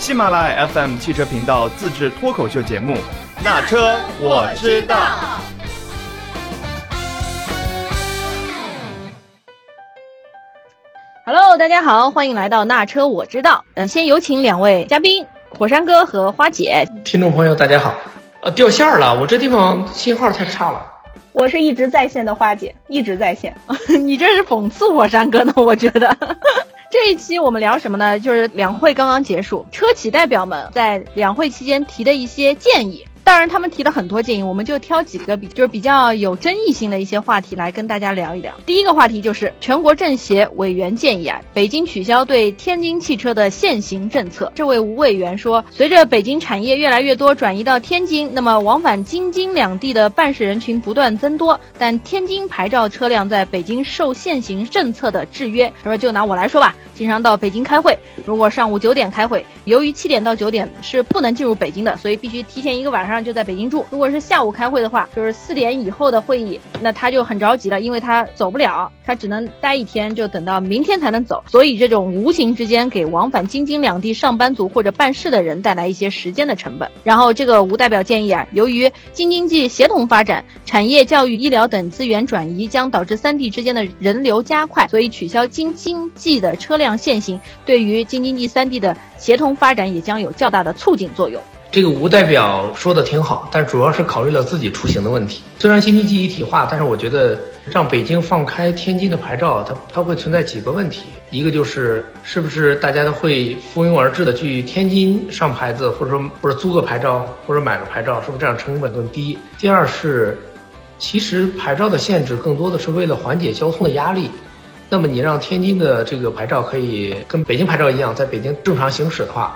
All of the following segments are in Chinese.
喜马拉雅 FM 汽车频道自制脱口秀节目《那车我知道》。Hello，大家好，欢迎来到《那车我知道》。嗯，先有请两位嘉宾，火山哥和花姐。听众朋友，大家好。呃，掉线了，我这地方信号太差了。我是一直在线的花姐，一直在线。你这是讽刺火山哥呢？我觉得。这一期我们聊什么呢？就是两会刚刚结束，车企代表们在两会期间提的一些建议。当然，他们提了很多建议，我们就挑几个比就是比较有争议性的一些话题来跟大家聊一聊。第一个话题就是全国政协委员建议啊，北京取消对天津汽车的限行政策。这位吴委员说，随着北京产业越来越多转移到天津，那么往返京津两地的办事人群不断增多，但天津牌照车辆在北京受限行政策的制约。他说，就拿我来说吧，经常到北京开会，如果上午九点开会，由于七点到九点是不能进入北京的，所以必须提前一个晚上。就在北京住。如果是下午开会的话，就是四点以后的会议，那他就很着急了，因为他走不了，他只能待一天，就等到明天才能走。所以这种无形之间给往返京津两地上班族或者办事的人带来一些时间的成本。然后这个吴代表建议啊，由于京津冀协同发展，产业、教育、医疗等资源转移将导致三地之间的人流加快，所以取消京津冀的车辆限行，对于京津冀三地的协同发展也将有较大的促进作用。这个吴代表说的挺好，但主要是考虑了自己出行的问题。虽然京津冀一体化，但是我觉得让北京放开天津的牌照，它它会存在几个问题。一个就是是不是大家都会蜂拥而至的去天津上牌子，或者说或者租个牌照，或者买个牌照，是不是这样成本更低？第二是，其实牌照的限制更多的是为了缓解交通的压力。那么你让天津的这个牌照可以跟北京牌照一样，在北京正常行驶的话。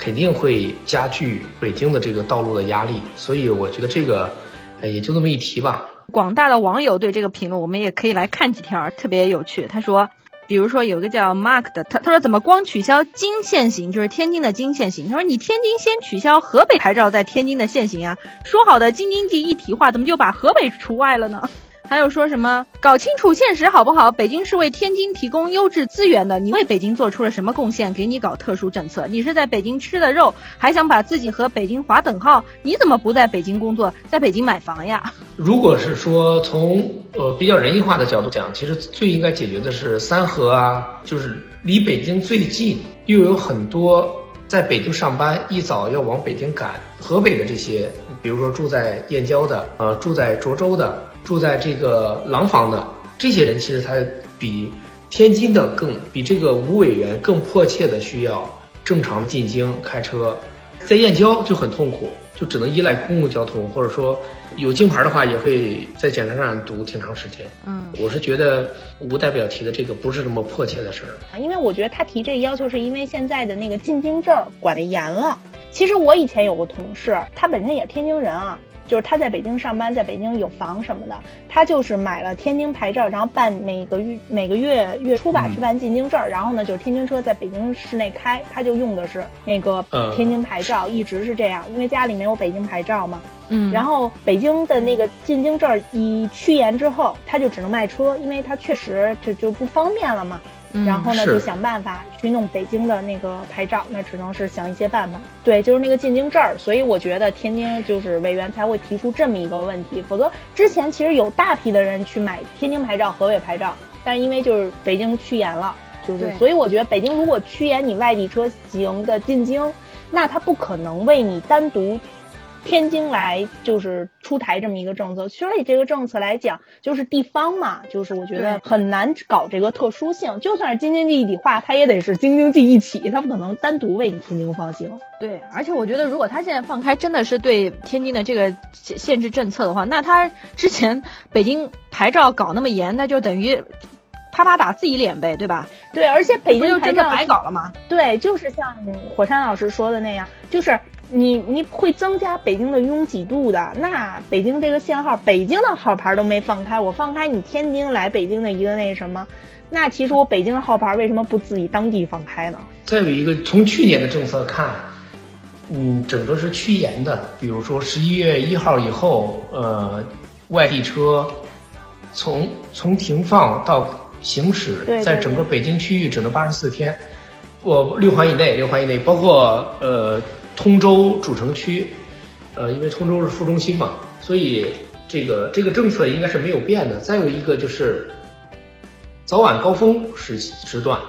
肯定会加剧北京的这个道路的压力，所以我觉得这个，也就这么一提吧。广大的网友对这个评论，我们也可以来看几条，特别有趣。他说，比如说有个叫 Mark 的，他他说怎么光取消京限行，就是天津的京限行？他说你天津先取消河北牌照在天津的限行啊，说好的京津冀一体化，怎么就把河北除外了呢？还有说什么搞清楚现实好不好？北京是为天津提供优质资源的，你为北京做出了什么贡献？给你搞特殊政策，你是在北京吃的肉，还想把自己和北京划等号？你怎么不在北京工作，在北京买房呀？如果是说从呃比较人性化的角度讲，其实最应该解决的是三河啊，就是离北京最近，又有很多在北京上班，一早要往北京赶，河北的这些，比如说住在燕郊的，呃，住在涿州的。住在这个廊坊的这些人，其实他比天津的更比这个吴委员更迫切的需要正常进京开车，在燕郊就很痛苦，就只能依赖公共交通，或者说有京牌的话，也会在检查站堵挺长时间。嗯，我是觉得吴代表提的这个不是那么迫切的事儿，因为我觉得他提这个要求是因为现在的那个进京证管得严了。其实我以前有个同事，他本身也是天津人啊。就是他在北京上班，在北京有房什么的，他就是买了天津牌照，然后办每个月每个月月初吧去办进京证，然后呢就是天津车在北京市内开，他就用的是那个天津牌照，一直是这样，因为家里没有北京牌照嘛。嗯，然后北京的那个进京证一趋严之后，他就只能卖车，因为他确实就就不方便了嘛。然后呢，就想办法去弄北京的那个牌照，那只能是想一些办法。对，就是那个进京证儿。所以我觉得天津就是委员才会提出这么一个问题，否则之前其实有大批的人去买天津牌照、河北牌照，但是因为就是北京趋严了，就是所以我觉得北京如果趋严，你外地车型的进京，那他不可能为你单独。天津来就是出台这么一个政策，所以这个政策来讲，就是地方嘛，就是我觉得很难搞这个特殊性。就算是京津冀一体化，它也得是京津冀一起，它不可能单独为你天津放行。对，而且我觉得，如果他现在放开，真的是对天津的这个限制政策的话，那他之前北京牌照搞那么严，那就等于啪啪打自己脸呗，对吧？对，而且北京牌照白搞了吗？对，就是像火山老师说的那样，就是。你你会增加北京的拥挤度的，那北京这个限号，北京的号牌都没放开，我放开你天津来北京的一个那什么，那其实我北京的号牌为什么不自己当地放开呢？再有一个，从去年的政策看，嗯，整个是趋严的，比如说十一月一号以后，呃，外地车从从停放到行驶，在整个北京区域只能八十四天。我六环以内，六环以内，包括呃通州主城区，呃，因为通州是副中心嘛，所以这个这个政策应该是没有变的。再有一个就是早晚高峰时时段，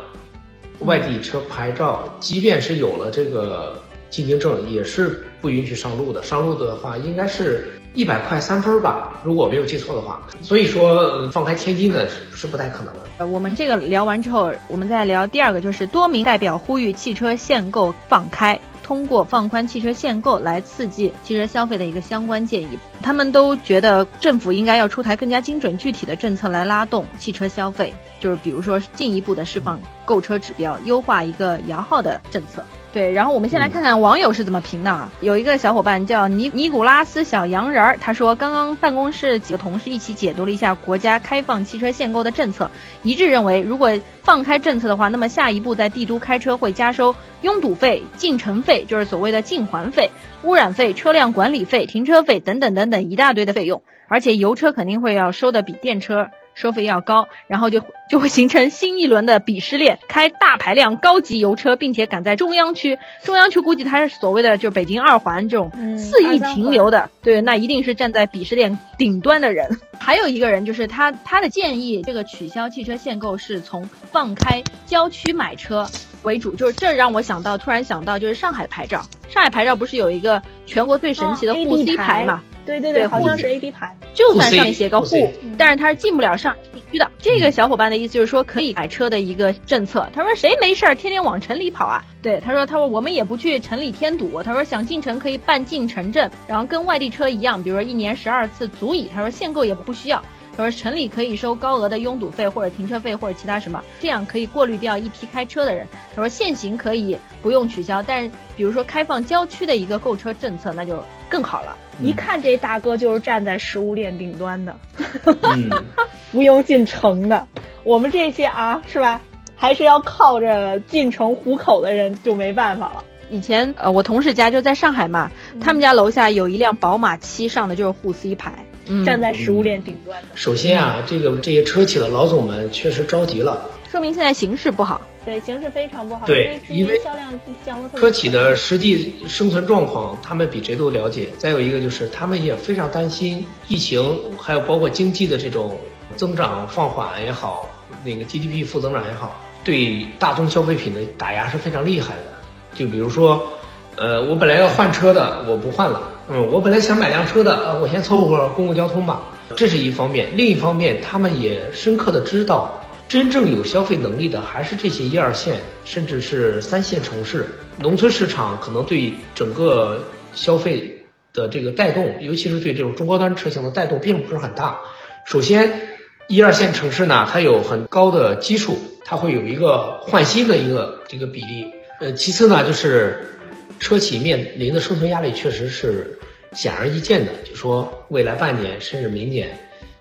外地车牌照，即便是有了这个进京证，也是不允许上路的。上路的话，应该是一百块三分吧，如果我没有记错的话。所以说，放开天津的是不太可能的。我们这个聊完之后，我们再聊第二个，就是多名代表呼吁汽车限购放开，通过放宽汽车限购来刺激汽车消费的一个相关建议。他们都觉得政府应该要出台更加精准具体的政策来拉动汽车消费，就是比如说进一步的释放购车指标，优化一个摇号的政策。对，然后我们先来看看网友是怎么评的啊。有一个小伙伴叫尼尼古拉斯小洋人儿，他说刚刚办公室几个同事一起解读了一下国家开放汽车限购的政策，一致认为如果放开政策的话，那么下一步在帝都开车会加收拥堵费、进城费，就是所谓的进环费、污染费、车辆管理费、停车费等等等等一大堆的费用，而且油车肯定会要收的比电车。收费要高，然后就就会形成新一轮的鄙视链，开大排量高级油车，并且赶在中央区，中央区估计它是所谓的就北京二环这种嗯肆意停留的，对，那一定是站在鄙视链顶端的人。还有一个人就是他他的建议，这个取消汽车限购是从放开郊区买车为主，就是这让我想到，突然想到就是上海牌照，上海牌照不是有一个全国最神奇的哦沪 C 牌牌嘛？对对对对，好像是 A B 牌。就算上面写个沪 C 沪，但是它是进不了上海地区的。这个小伙伴的意思就是说，可以买车的一个政策。他说谁没事儿天天往城里跑啊？对，他说他说我们也不去城里添堵。他说想进城可以办进城证，然后跟外地车一样，比如说一年十二次足以。他说限购也不需要。他说城里可以收高额的拥堵费或者停车费或者其他什么，这样可以过滤掉一批开车的人。他说限行可以不用取消，但是比如说开放郊区的一个购车政策，那就更好了。一看这大哥就是站在食物链顶端的，嗯，不用进城的。我们这些啊，是吧？还是要靠着进城糊口的人就没办法了。以前呃，我同事家就在上海嘛，他们家楼下有一辆宝马七，上的就是沪 C 牌，嗯，站在食物链顶端的，首先啊，这个这些车企的老总们确实着急了。说明现在形势不好。对形势非常不好，对因为销量降车企的实际生存状况，他们比谁都了解。再有一个就是，他们也非常担心疫情，还有包括经济的这种增长放缓也好，那个 GDP 负增长也好，对大宗消费品的打压是非常厉害的。就比如说，呃，我本来要换车的，我不换了。嗯，我本来想买辆车的，呃，我先凑合公共交通吧。这是一方面，另一方面，他们也深刻的知道。真正有消费能力的还是这些一二线，甚至是三线城市。农村市场可能对整个消费的这个带动，尤其是对这种中高端车型的带动，并不是很大。首先，一二线城市呢，它有很高的基数，它会有一个换新的一个这个比例。呃，其次呢，就是车企面临的生存压力确实是显而易见的，就说未来半年甚至明年，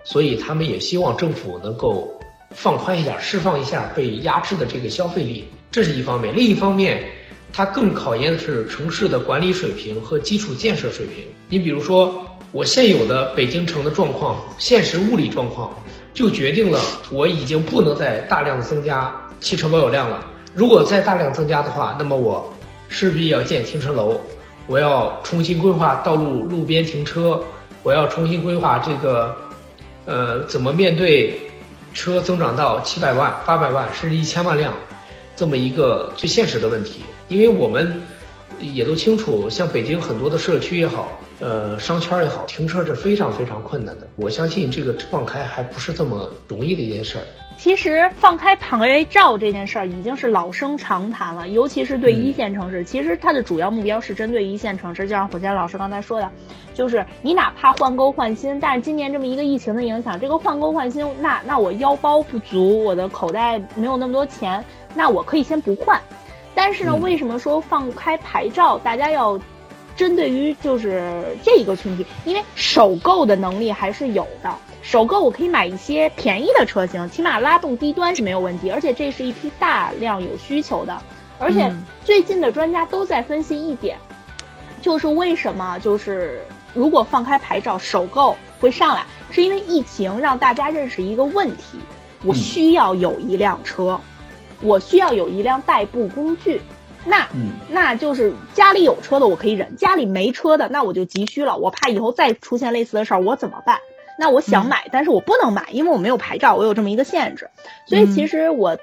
所以他们也希望政府能够。放宽一点，释放一下被压制的这个消费力，这是一方面。另一方面，它更考验的是城市的管理水平和基础建设水平。你比如说，我现有的北京城的状况，现实物理状况，就决定了我已经不能再大量增加汽车保有量了。如果再大量增加的话，那么我势必要建停车楼，我要重新规划道路路边停车，我要重新规划这个，呃，怎么面对。车增长到七百万、八百万甚至一千万辆，这么一个最现实的问题，因为我们也都清楚，像北京很多的社区也好，呃，商圈也好，停车是非常非常困难的。我相信这个放开还不是这么容易的一件事儿。其实放开牌照这件事儿已经是老生常谈了，尤其是对一线城市。其实它的主要目标是针对一线城市，就像火箭老师刚才说的，就是你哪怕换购换新，但是今年这么一个疫情的影响，这个换购换新，那那我腰包不足，我的口袋没有那么多钱，那我可以先不换。但是呢，嗯为什么说放开牌照，大家要针对于就是这一个群体？因为首购的能力还是有的。首购我可以买一些便宜的车型，起码拉动低端是没有问题，而且这是一批大量有需求的。而且嗯最近的专家都在分析一点，就是为什么就是如果放开牌照，首购会上来，是因为疫情让大家认识一个问题：我嗯需要有一辆车。我需要有一辆代步工具。那嗯那就是家里有车的我可以忍，家里没车的那我就急需了，我怕以后再出现类似的事儿，我怎么办？那我想买，但是我不能买，因为我没有牌照，我有这么一个限制。所以其实我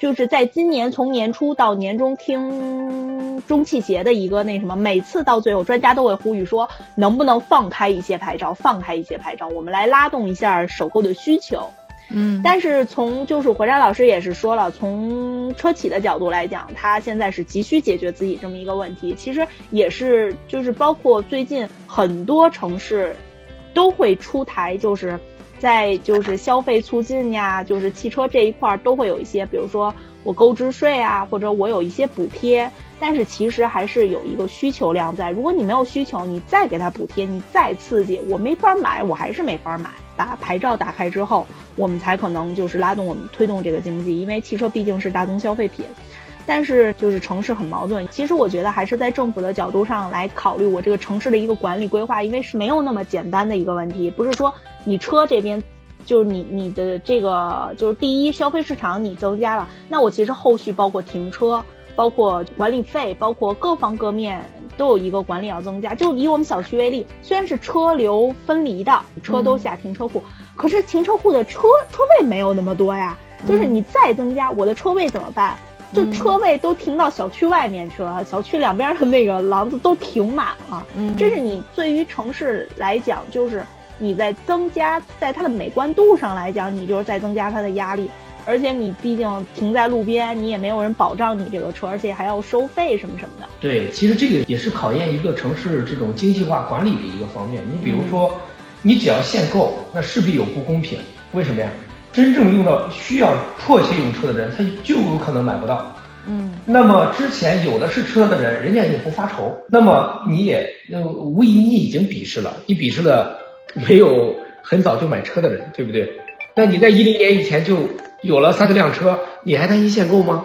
就是在今年从年初到年中听中汽协的一个那什么，每次到最后专家都会呼吁说，能不能放开一些牌照，放开一些牌照，我们来拉动一下首购的需求。嗯，但是从就是火山老师也是说了，从车企的角度来讲，他现在是急需解决自己这么一个问题。其实也是就是包括最近很多城市都会出台，就是在就是消费促进呀，就是汽车这一块儿都会有一些，比如说我购置税啊，或者我有一些补贴。但是其实还是有一个需求量在，如果你没有需求，你再给他补贴，你再刺激，我没法买，我还是没法买。把牌照打开之后，我们才可能就是拉动我们推动这个经济，因为汽车毕竟是大宗消费品。但是就是城市很矛盾，其实我觉得还是在政府的角度上来考虑我这个城市的一个管理规划，因为是没有那么简单的一个问题，不是说你车这边。就是你你的这个就是第一消费市场你增加了，那我其实后续包括停车。包括管理费，包括各方各面都有一个管理要增加。就以我们小区为例，虽然是车流分离的，车都下停车库，可是停车库的车车位没有那么多呀。就是你再增加，我的车位怎么办？就车位都停到小区外面去了，小区两边的那个廊子都停满了。嗯，这是你对于城市来讲，就是你在增加，在它的美观度上来讲，你就是在增加它的压力。而且你毕竟停在路边，你也没有人保障你这个车，而且还要收费什么什么的。对，其实这个也是考验一个城市这种精细化管理的一个方面。你比如说，你只要限购，那势必有不公平。为什么呀？真正用到需要迫切用车的人，他就有可能买不到。嗯，那么之前有的是车的人，人家也不发愁。那么你也，呃，无疑你已经鄙视了，你鄙视了没有很早就买车的人，对不对？那你在一零年以前就有了三四辆车，你还担心限购吗？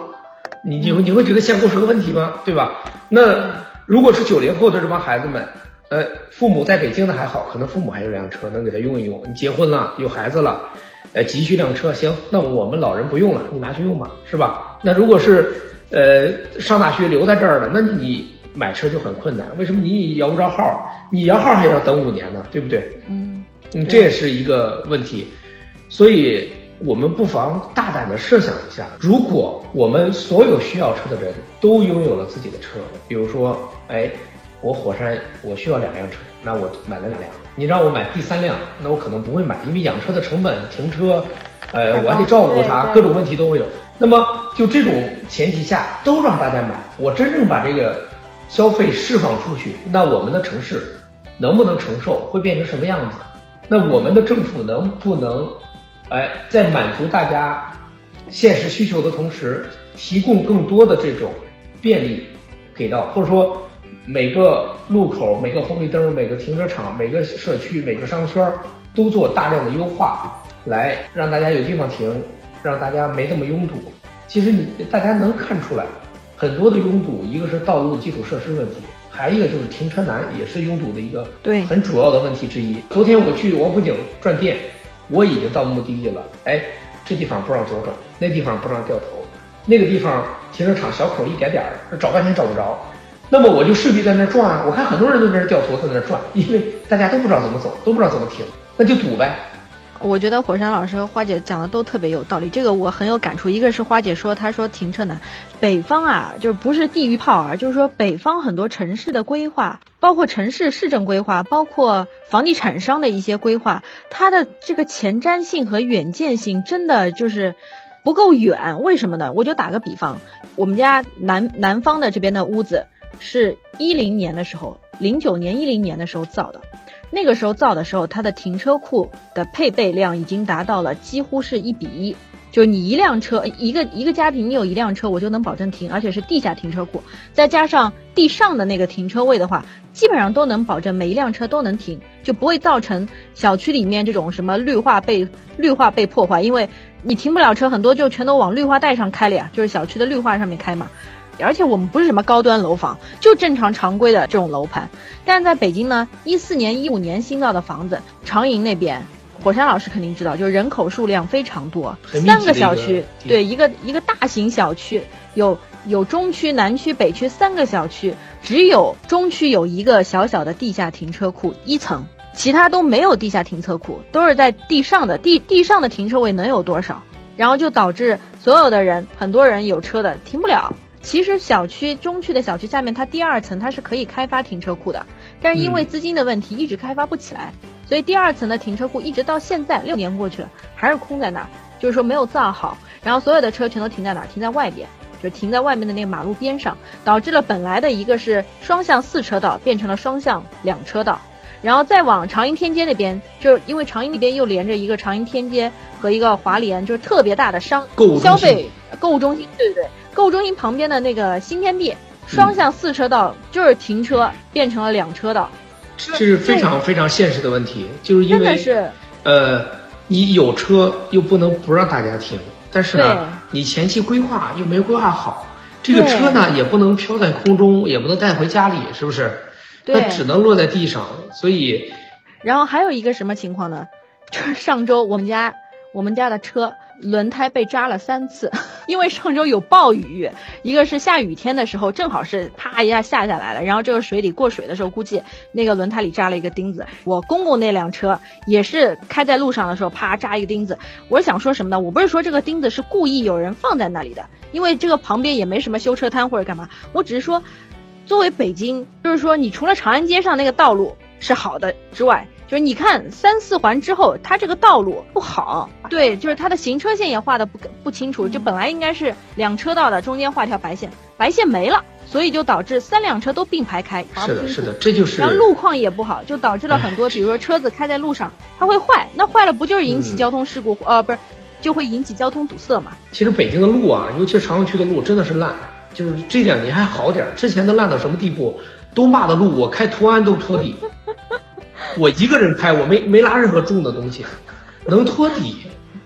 你你会你会觉得限购是个问题吗？对吧？那如果是九零后的这帮孩子们，呃，父母在北京的还好，可能父母还有辆车能给他用一用。你结婚了，有孩子了，呃，急需辆车，行，那我们老人不用了，你拿去用吧，是吧？那如果是呃上大学留在这儿了，那你买车就很困难。为什么你摇不着号？你摇号还要等五年呢，对不对？嗯，嗯，这也是一个问题。所以，我们不妨大胆的设想一下，如果我们所有需要车的人都拥有了自己的车，比如说，哎，我火山我需要两辆车，那我买了两辆。你让我买第三辆，那我可能不会买，因为养车的成本、停车，呃，我还得照顾它，各种问题都会有。那么，就这种前提下，都让大家买，我真正把这个消费释放出去，那我们的城市能不能承受，会变成什么样子？那我们的政府能不能，哎，在满足大家现实需求的同时，提供更多的这种便利给到，或者说每个路口、每个红绿灯、每个停车场、每个社区、每个商圈都做大量的优化，来让大家有地方停，让大家没那么拥堵。其实你大家能看出来，很多的拥堵，一个是道路基础设施问题。还一个就是停车难，也是拥堵的一个对很主要的问题之一。昨天我去王府井转店，我已经到目的地了，哎，这地方不让左转，那地方不让掉头，那个地方停车场小口一点点儿，找半天找不着。那么我就势必在那儿转啊，我看很多人都在那儿掉头，在那儿转，因为大家都不知道怎么走，都不知道怎么停，那就堵呗。我觉得火山老师和花姐讲的都特别有道理，这个我很有感触。一个是花姐说，她说停车难，北方啊，就是不是地域炮啊，就是说北方很多城市的规划，包括城市市政规划，包括房地产商的一些规划，它的这个前瞻性和远见性真的就是不够远。为什么呢？我就打个比方，我们家南南方的这边的屋子是一零年的时候，零九年、一零年的时候造的。那个时候造的时候，它的停车库的配备量已经达到了几乎是一比一，就你一辆车，一个一个家庭你有一辆车，我就能保证停，而且是地下停车库，再加上地上的那个停车位的话，基本上都能保证每一辆车都能停，就不会造成小区里面这种什么绿化被绿化被破坏，因为你停不了车，很多就全都往绿化带上开了呀，就是小区的绿化上面开嘛。而且我们不是什么高端楼房，就正常常规的这种楼盘。但是在北京呢，一四年、一五年新造的房子，长营那边、火山老师肯定知道，就是人口数量非常多，三个小区，对，一个一个大型小区，有有中区、南区、北区三个小区，只有中区有一个小小的地下停车库一层，其他都没有地下停车库，都是在地上的地地上的停车位能有多少？然后就导致所有的人，很多人有车的停不了。其实小区中区的小区下面，它第二层它是可以开发停车库的，但是因为嗯。资金的问题，一直开发不起来，所以第二层的停车库一直到现在六年过去了，还是空在那儿，就是说没有造好，然后所有的车全都停在哪儿？停在外边，就停在外面的那个马路边上，导致了本来的一个是双向四车道变成了双向两车道。然后再往长楹天街那边，就是因为长楹那边又连着一个长楹天街和一个华联，就是特别大的商购物消费购物中心，对对对，购物中心旁边的那个新天地，双向四车道就是停车变成了两车道，这是非常非常现实的问题，就是因为是。呃，你有车又不能不让大家停，但是呢，你前期规划又没规划好，这个车呢也不能飘在空中，也不能带回家里，是不是？对。它只能落在地上，所以然后还有一个什么情况呢？就是上周我们家我们家的车轮胎被扎了三次，因为上周有暴雨，一个是下雨天的时候，正好是啪一下下下来了，然后这个水里过水的时候，估计那个轮胎里扎了一个钉子。我公公那辆车也是开在路上的时候，啪扎一个钉子。我想说什么呢？我不是说这个钉子是故意有人放在那里的，因为这个旁边也没什么修车摊或者干嘛，我只是说。作为北京，就是说，你除了长安街上那个道路是好的之外，就是你看三四环之后，它这个道路不好，对，就是它的行车线也画的不不清楚，就本来应该是两车道的，中间画条白线，白线没了，所以就导致三辆车都并排开，是的，是的，这就是然后路况也不好，就导致了很多，比如说车子开在路上，它会坏，那坏了不就是引起嗯交通事故？呃，不是，就会引起交通堵塞嘛？其实北京的路啊，尤其是朝阳区的路真的是烂，就是这两年还好点儿，之前都烂到什么地步？东坝的路我开途安都拖底，我一个人开，我没没拉任何重的东西，能托底。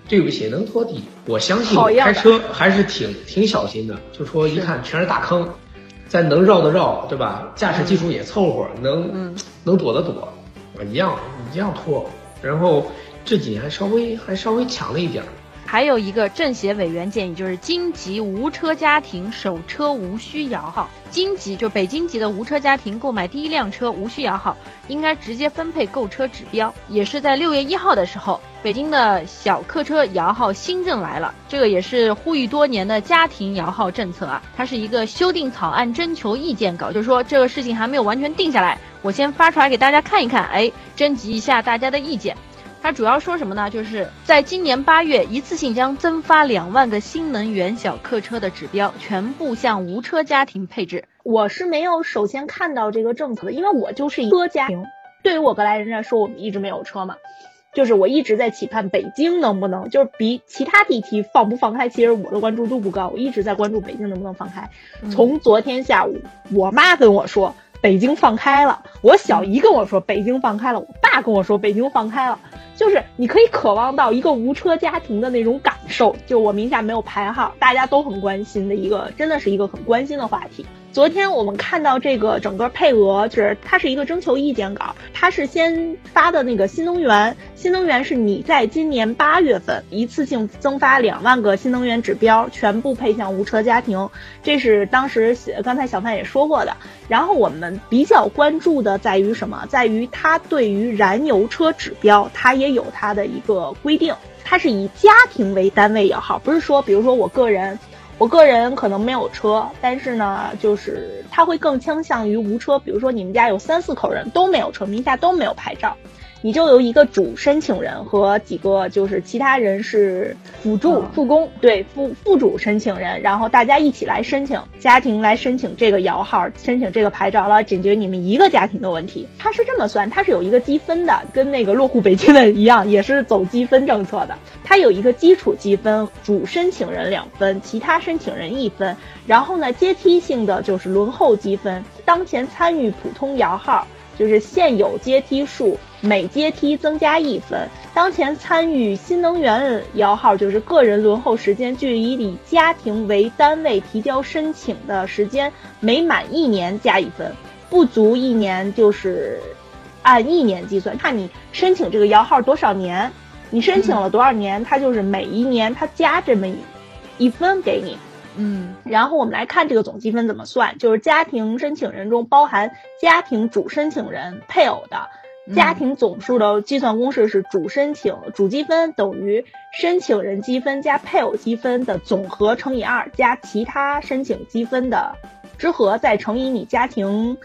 对不起，能托底。我相信开车还是挺挺小心的，就说一看全是大坑，咱能绕的绕，对吧？驾驶技术也凑合，能、嗯能躲的躲，我一样一样拖。然后这几年还稍微还稍微强了一点儿。还有一个政协委员建议，就是京籍无车家庭首车无需摇号。京籍就北京籍的无车家庭购买第一辆车无需摇号，应该直接分配购车指标。也是在六月一号的时候，北京的小客车摇号新政来了，这个也是呼吁多年的家庭摇号政策啊。它是一个修订草案征求意见稿，就是说这个事情还没有完全定下来，我先发出来给大家看一看，哎，征集一下大家的意见。它主要说什么呢？就是在今年八月，一次性将增发两万个新能源小客车的指标，全部向无车家庭配置。我是没有首先看到这个政策的，因为我就是一个家庭。对于我过来人来说，我们一直没有车嘛，就是我一直在期盼北京能不能，就是比其他地区放不放开，其实我的关注度不高，我一直在关注北京能不能放开。从昨天下午，我妈跟我说北京放开了，我小姨跟我说北京放开了，我爸跟我说北京放开了。就是你可以渴望到一个无车家庭的那种感受，就我名下没有牌号，大家都很关心的一个，真的是一个很关心的话题。昨天我们看到这个整个配额，就是它是一个征求意见稿，它是先发的那个新能源，新能源是你在今年八月份一次性增发两万个新能源指标，全部配向无车家庭，这是当时刚才小范也说过的。然后我们比较关注的在于什么？在于它对于燃油车指标，它也有它的一个规定，它是以家庭为单位摇号，不是说比如说我个人。我个人可能没有车，但是呢，就是他会更倾向于无车。比如说你们家有三四口人都没有车，名下都没有牌照，你就由一个主申请人和几个就是其他人是辅助嗯副工，对副副主申请人，然后大家一起来申请，家庭来申请这个摇号，申请这个牌照了，解决你们一个家庭的问题。它是这么算，它是有一个积分的，跟那个落户北京的一样，也是走积分政策的。它有一个基础积分，主申请人两分，其他申请人一分。然后呢，阶梯性的就是轮候积分，当前参与普通摇号。就是现有阶梯数每阶梯增加一分，当前参与新能源摇号就是个人轮候时间，距离以家庭为单位提交申请的时间每满一年加一分，不足一年就是按一年计算，看你申请这个摇号多少年，你申请了多少年，它就是每一年它加这么一一分给你。嗯，然后我们来看这个总积分怎么算，就是家庭申请人中包含家庭主申请人配偶的家庭总数的计算公式是主申请主积分等于申请人积分加配偶积分的总和乘以二加其他申请积分的之和再乘以你家庭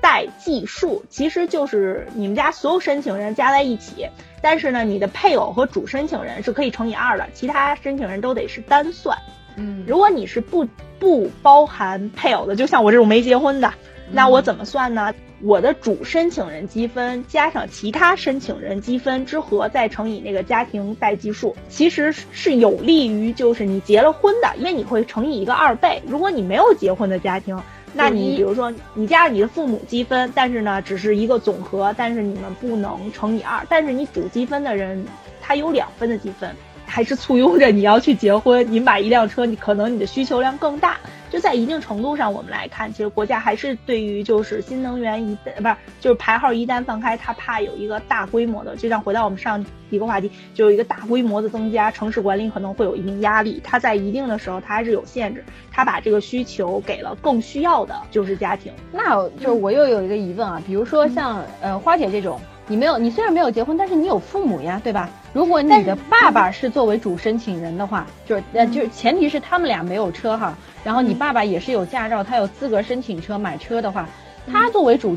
代计数，其实就是你们家所有申请人加在一起。但是呢，你的配偶和主申请人是可以乘以二的，其他申请人都得是单算。嗯，如果你是不不包含配偶的，就像我这种没结婚的，那我怎么算呢？我的主申请人积分加上其他申请人积分之和，再乘以那个家庭代计数，其实是有利于就是你结了婚的，因为你会乘以一个二倍。如果你没有结婚的家庭，那你比如说你加上你的父母积分，但是呢只是一个总和，但是你们不能乘以二。但是你主积分的人他有两分的积分。还是簇拥着你要去结婚，你买一辆车，你可能你的需求量更大。就在一定程度上，我们来看，其实国家还是对于就是新能源一旦不是就是排号一旦放开，它怕有一个大规模的，就像回到我们上一个话题，就有一个大规模的增加，城市管理可能会有一定压力。它在一定的时候，它还是有限制，它把这个需求给了更需要的就是家庭。那就是我又有一个疑问啊，比如说像呃花姐这种。你没有，你虽然没有结婚，但是你有父母呀，对吧？如果你的爸爸是作为主申请人的话，就是呃，就是前提是他们俩没有车哈，然后你爸爸也是有驾照，他有资格申请车买车的话，他作为主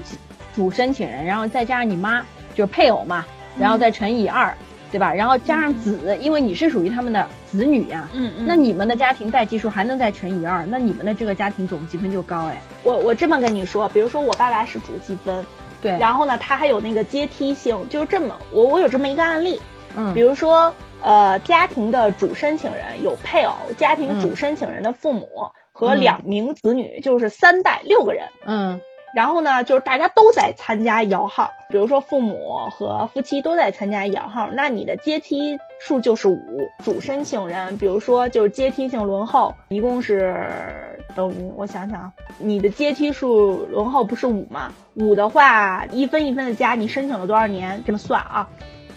主申请人，然后再加上你妈就是配偶嘛，然后再乘以二，对吧？然后加上子，因为你是属于他们的子女呀，嗯嗯，那你们的家庭代计数还能再乘以二，那你们的这个家庭总积分就高哎。我我这么跟你说，比如说我爸爸是主积分。对，然后呢，它还有那个阶梯性，就是这么，我我有这么一个案例，嗯，比如说，呃，家庭的主申请人有配偶，家庭主申请人的父母和两名子女，就是三代六个人，嗯，然后呢，就是大家都在参加摇号，比如说父母和夫妻都在参加摇号，那你的阶梯数就是五，主申请人，比如说就是阶梯性轮候，一共是。等于我想想，你的阶梯数轮候不是五吗？五的话，一分一分的加，你申请了多少年？这么算啊？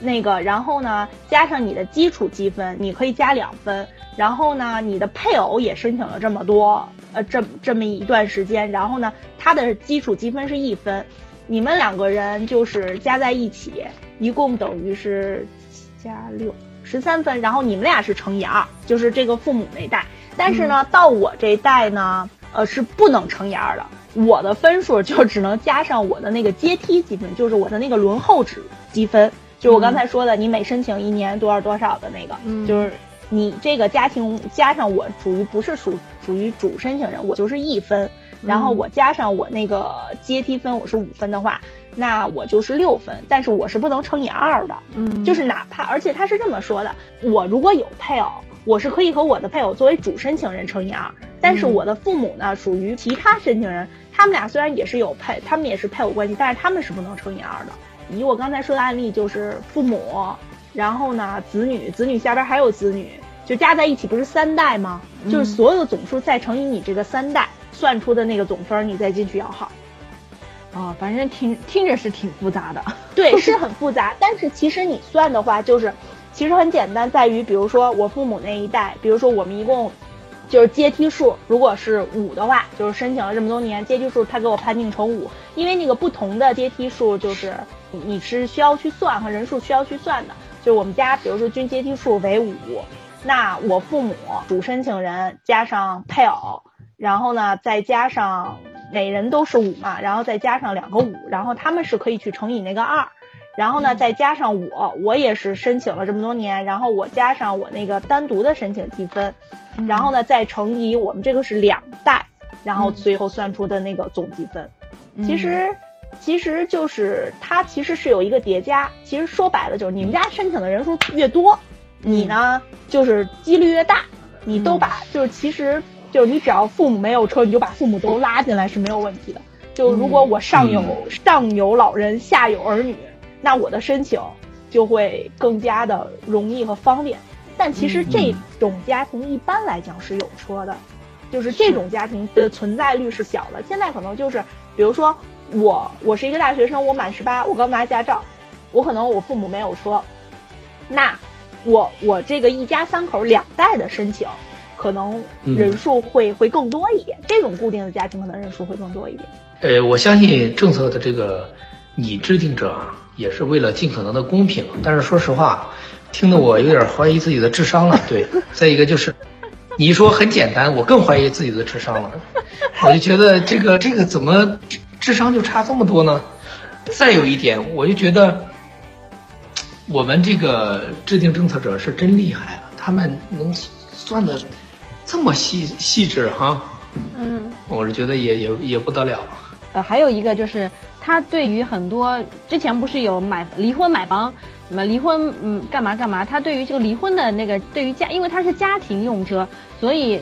那个，然后呢，加上你的基础积分，你可以加两分。然后呢，你的配偶也申请了这么多，呃，这这么一段时间，然后呢，他的基础积分是一分，你们两个人就是加在一起，一共等于是加六十三分。然后你们俩是乘以二，就是这个父母那代。但是呢，到我这一代呢，呃，是不能乘以二的。我的分数就只能加上我的那个阶梯积分，就是我的那个轮候值积分，就是我刚才说的，你每申请一年多少多少的那个，就是你这个家庭加上我属于不是属属于主申请人，我就是一分，然后我加上我那个阶梯分，我是五分的话，那我就是六分。但是我是不能乘以二的，嗯，就是哪怕而且他是这么说的，我如果有配偶。我是可以和我的配偶作为主申请人乘以二，但是我的父母呢属于其他申请人，他们俩虽然也是有配，他们也是配偶关系，但是他们是不能乘以二的。以我刚才说的案例，就是父母，然后呢子女，子女下边还有子女，就加在一起不是三代吗？就是所有的总数再乘以你这个三代算出的那个总分，你再进去摇号。哦，反正听听着是挺复杂的，对，是很复杂，但是其实你算的话就是。其实很简单，在于比如说我父母那一代，比如说我们一共就是阶梯数，如果是五的话，就是申请了这么多年，阶梯数他给我判定成五，因为那个不同的阶梯数就是你是需要去算和人数需要去算的。就我们家比如说均阶梯数为五，那我父母主申请人加上配偶，然后呢再加上每人都是五嘛，然后再加上两个五，然后他们是可以去乘以那个二。然后呢，再加上我，我也是申请了这么多年，然后我加上我那个单独的申请积分，然后呢再乘以我们这个是两代，然后最后算出的那个总积分。其实，其实就是它其实是有一个叠加。其实说白了就是你们家申请的人数越多，你呢就是几率越大。你都把就是其实就是你只要父母没有车，你就把父母都拉进来是没有问题的。就如果我上有上有老人，下有儿女。那我的申请就会更加的容易和方便，但其实这种家庭一般来讲是有车的，就是这种家庭的存在率是小的。现在可能就是，比如说我我是一个大学生，我满十八，我刚拿驾照，我可能我父母没有车，那我我这个一家三口两代的申请，可能人数会、会更多一点。这种固定的家庭可能人数会更多一点。呃，我相信政策的这个拟制定者啊，也是为了尽可能的公平。但是说实话，听得我有点怀疑自己的智商了。对，再一个就是，你一说很简单，我更怀疑自己的智商了。我就觉得这个这个怎么智智商就差这么多呢？再有一点，我就觉得我们这个制定政策者是真厉害啊，他们能算的这么细细致哈。嗯，我是觉得也也也不得了。呃，还有一个就是他对于很多之前不是有买离婚买房，什么离婚嗯干嘛干嘛，他对于这个离婚的那个对于家，因为他是家庭用车，所以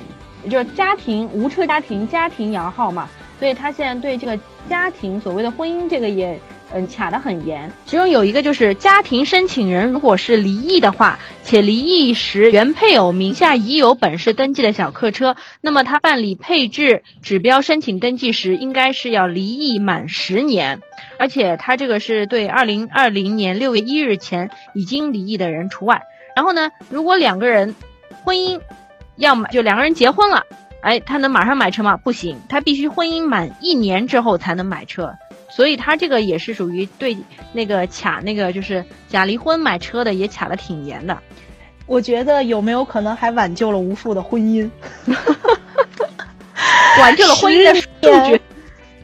就是家庭无车家庭家庭摇号嘛，所以他现在对这个家庭所谓的婚姻这个也。嗯，卡得很严。其中有一个就是家庭申请人如果是离异的话，且离异时原配偶名下已有本市登记的小客车，那么他办理配置指标申请登记时，应该是要离异满十年，而且他这个是对二零二零年六月一日前已经离异的人除外。然后呢，如果两个人婚姻要么就两个人结婚了，哎，他能马上买车吗？不行，他必须婚姻满一年之后才能买车。所以他这个也是属于对那个卡那个就是假离婚买车的也卡的挺严的。我觉得有没有可能还挽救了无数的婚姻？挽救了婚姻的数据。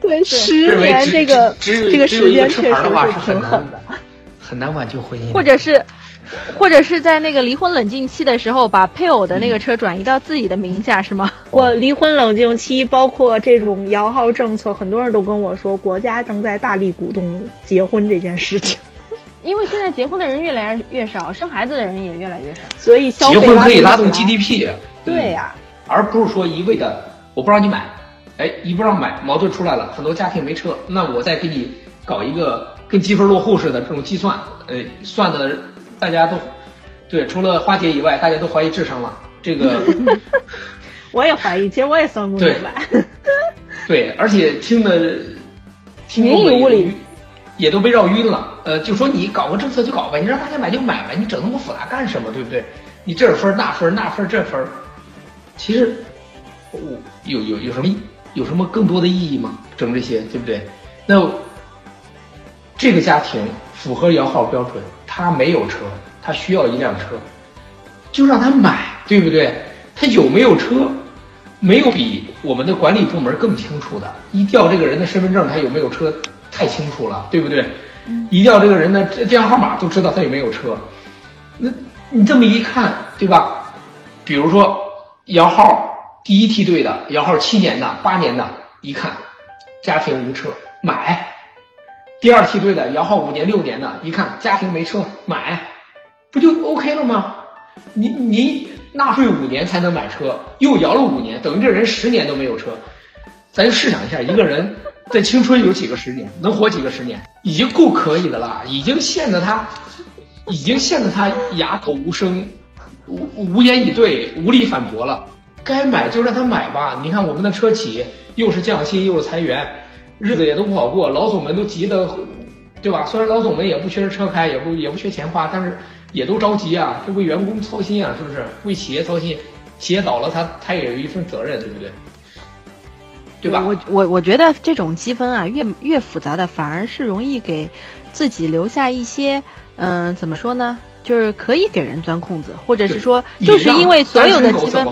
对，十年这个这个时间确实是很狠的，很难挽救婚姻。或者是，或者是在那个离婚冷静期的时候，把配偶的那个车转移到自己的名下，是吗？我离婚冷静期，包括这种摇号政策，很多人都跟我说，国家正在大力鼓动结婚这件事情。因为现在结婚的人越来越少，生孩子的人也越来越少，所以结婚可以拉动 GDP。对呀，而不是说一味的我不让你买，哎，一不让买，矛盾出来了，很多家庭没车，那我再给你搞一个跟积分落户似的这种计算，呃，算的大家都对，除了花姐以外，大家都怀疑智商了。这个 我也怀疑，其实我也算不明白。对，而且听的听云里雾里。也都被绕晕了，呃，就说你搞个政策就搞呗，你让大家买就买呗，你整那么复杂干什么，对不对？你这分那分那分这分，其实我有有有什么有什么更多的意义吗？整这些对不对？那这个家庭符合摇号标准，他没有车，他需要一辆车，就让他买，对不对？他有没有车，没有比我们的管理部门更清楚的，一调这个人的身份证，他有没有车？太清楚了，对不对？一调这个人的电话号码都知道他有没有车，那你这么一看，对吧？比如说摇号第一梯队的摇号七年的、八年的，一看家庭无车买；第二梯队的摇号五年、六年的，一看家庭没车买，不就 OK 了吗？你你纳税五年才能买车，又摇了五年，等于这人十年都没有车，咱就试想一下，一个人。在青春有几个十年，能活几个十年，已经够可以的了，已经陷得他，已经陷得他哑口无声，无无言以对，无力反驳了。该买就让他买吧。你看我们的车企又是降薪又是裁员，日子也都不好过，老总们都急得，对吧？虽然老总们也不缺车开，也不也不缺钱花，但是也都着急啊，就为员工操心啊，是不是？为企业操心，企业倒了，他他也有一份责任，对不对？对吧？我我我觉得这种积分啊，越越复杂的反而是容易给自己留下一些，嗯，怎么说呢？就是可以给人钻空子，或者是说，就是因为所有的积分，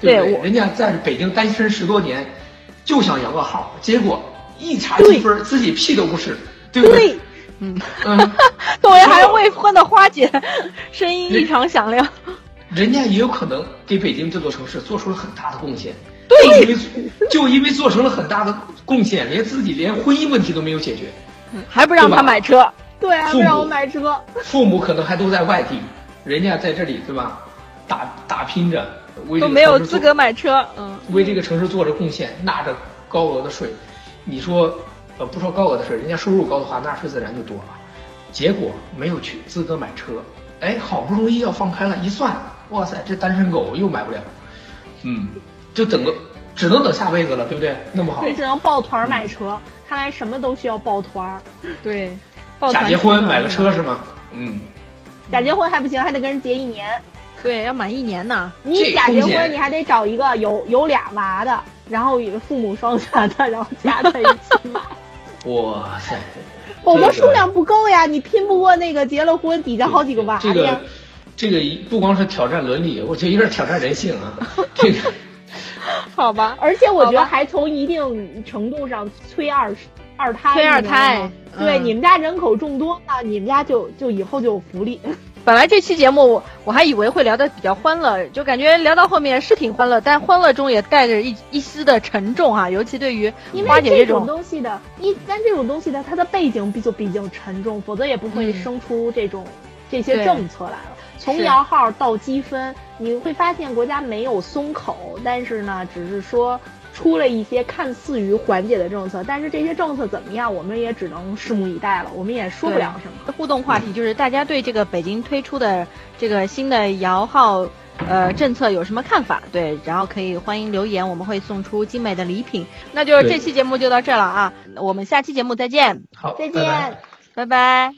对，人家在北京单身十多年，就想摇个号，结果一查积分，自己屁都不是，对不对？嗯嗯，作为还未婚的花姐，声音异常响亮。人家也有可能给北京这座城市做出了很大的贡献。对，因为就因为做成了很大的贡献，连自己连婚姻问题都没有解决，还不让他买车，对，还不让我买车。父母可能还都在外地，人家在这里，对吧？打打拼着，都没有资格买车，嗯，为这个城市做着贡献，纳着高额的税。你说，呃，不说高额的税，人家收入高的话，纳税自然就多了。结果没有去资格买车，哎，好不容易要放开了，一算，哇塞，这单身狗又买不了，嗯。就等个，只能等下辈子了，对不对？那么好，对，只能抱团买车。看来什么都需要抱团。对，假结婚买个车是吗？嗯，假结婚还不行，还得跟人结一年。对，要满一年呢。你假结婚，你还得找一个有有俩娃的，然后父母双全的，然后加在一起买。哇塞！宝宝数量不够呀，你拼不过那个结了婚底下好几个娃的呀。这个不光是挑战伦理，我觉得有点挑战人性啊。这个，好吧。而且我觉得还从一定程度上催二二胎。催二胎。对，你们家人口众多那，你们家就就以后就有福利。本来这期节目我我还以为会聊得比较欢乐，就感觉聊到后面是挺欢乐，但欢乐中也带着一一丝的沉重哈，尤其对于花姐这种东西的，一但这种东西的它的背景比就比较沉重，否则也不会生出这种这些政策来了。从摇号到积分，你会发现国家没有松口，但是呢，只是说。出了一些看似于缓解的政策，但是这些政策怎么样，我们也只能拭目以待了。我们也说不了什么。互动话题就是大家对这个北京推出的这个新的摇号呃政策有什么看法？对，然后可以欢迎留言，我们会送出精美的礼品。那就是这期节目就到这了啊，我们下期节目再见。好，再见，拜拜。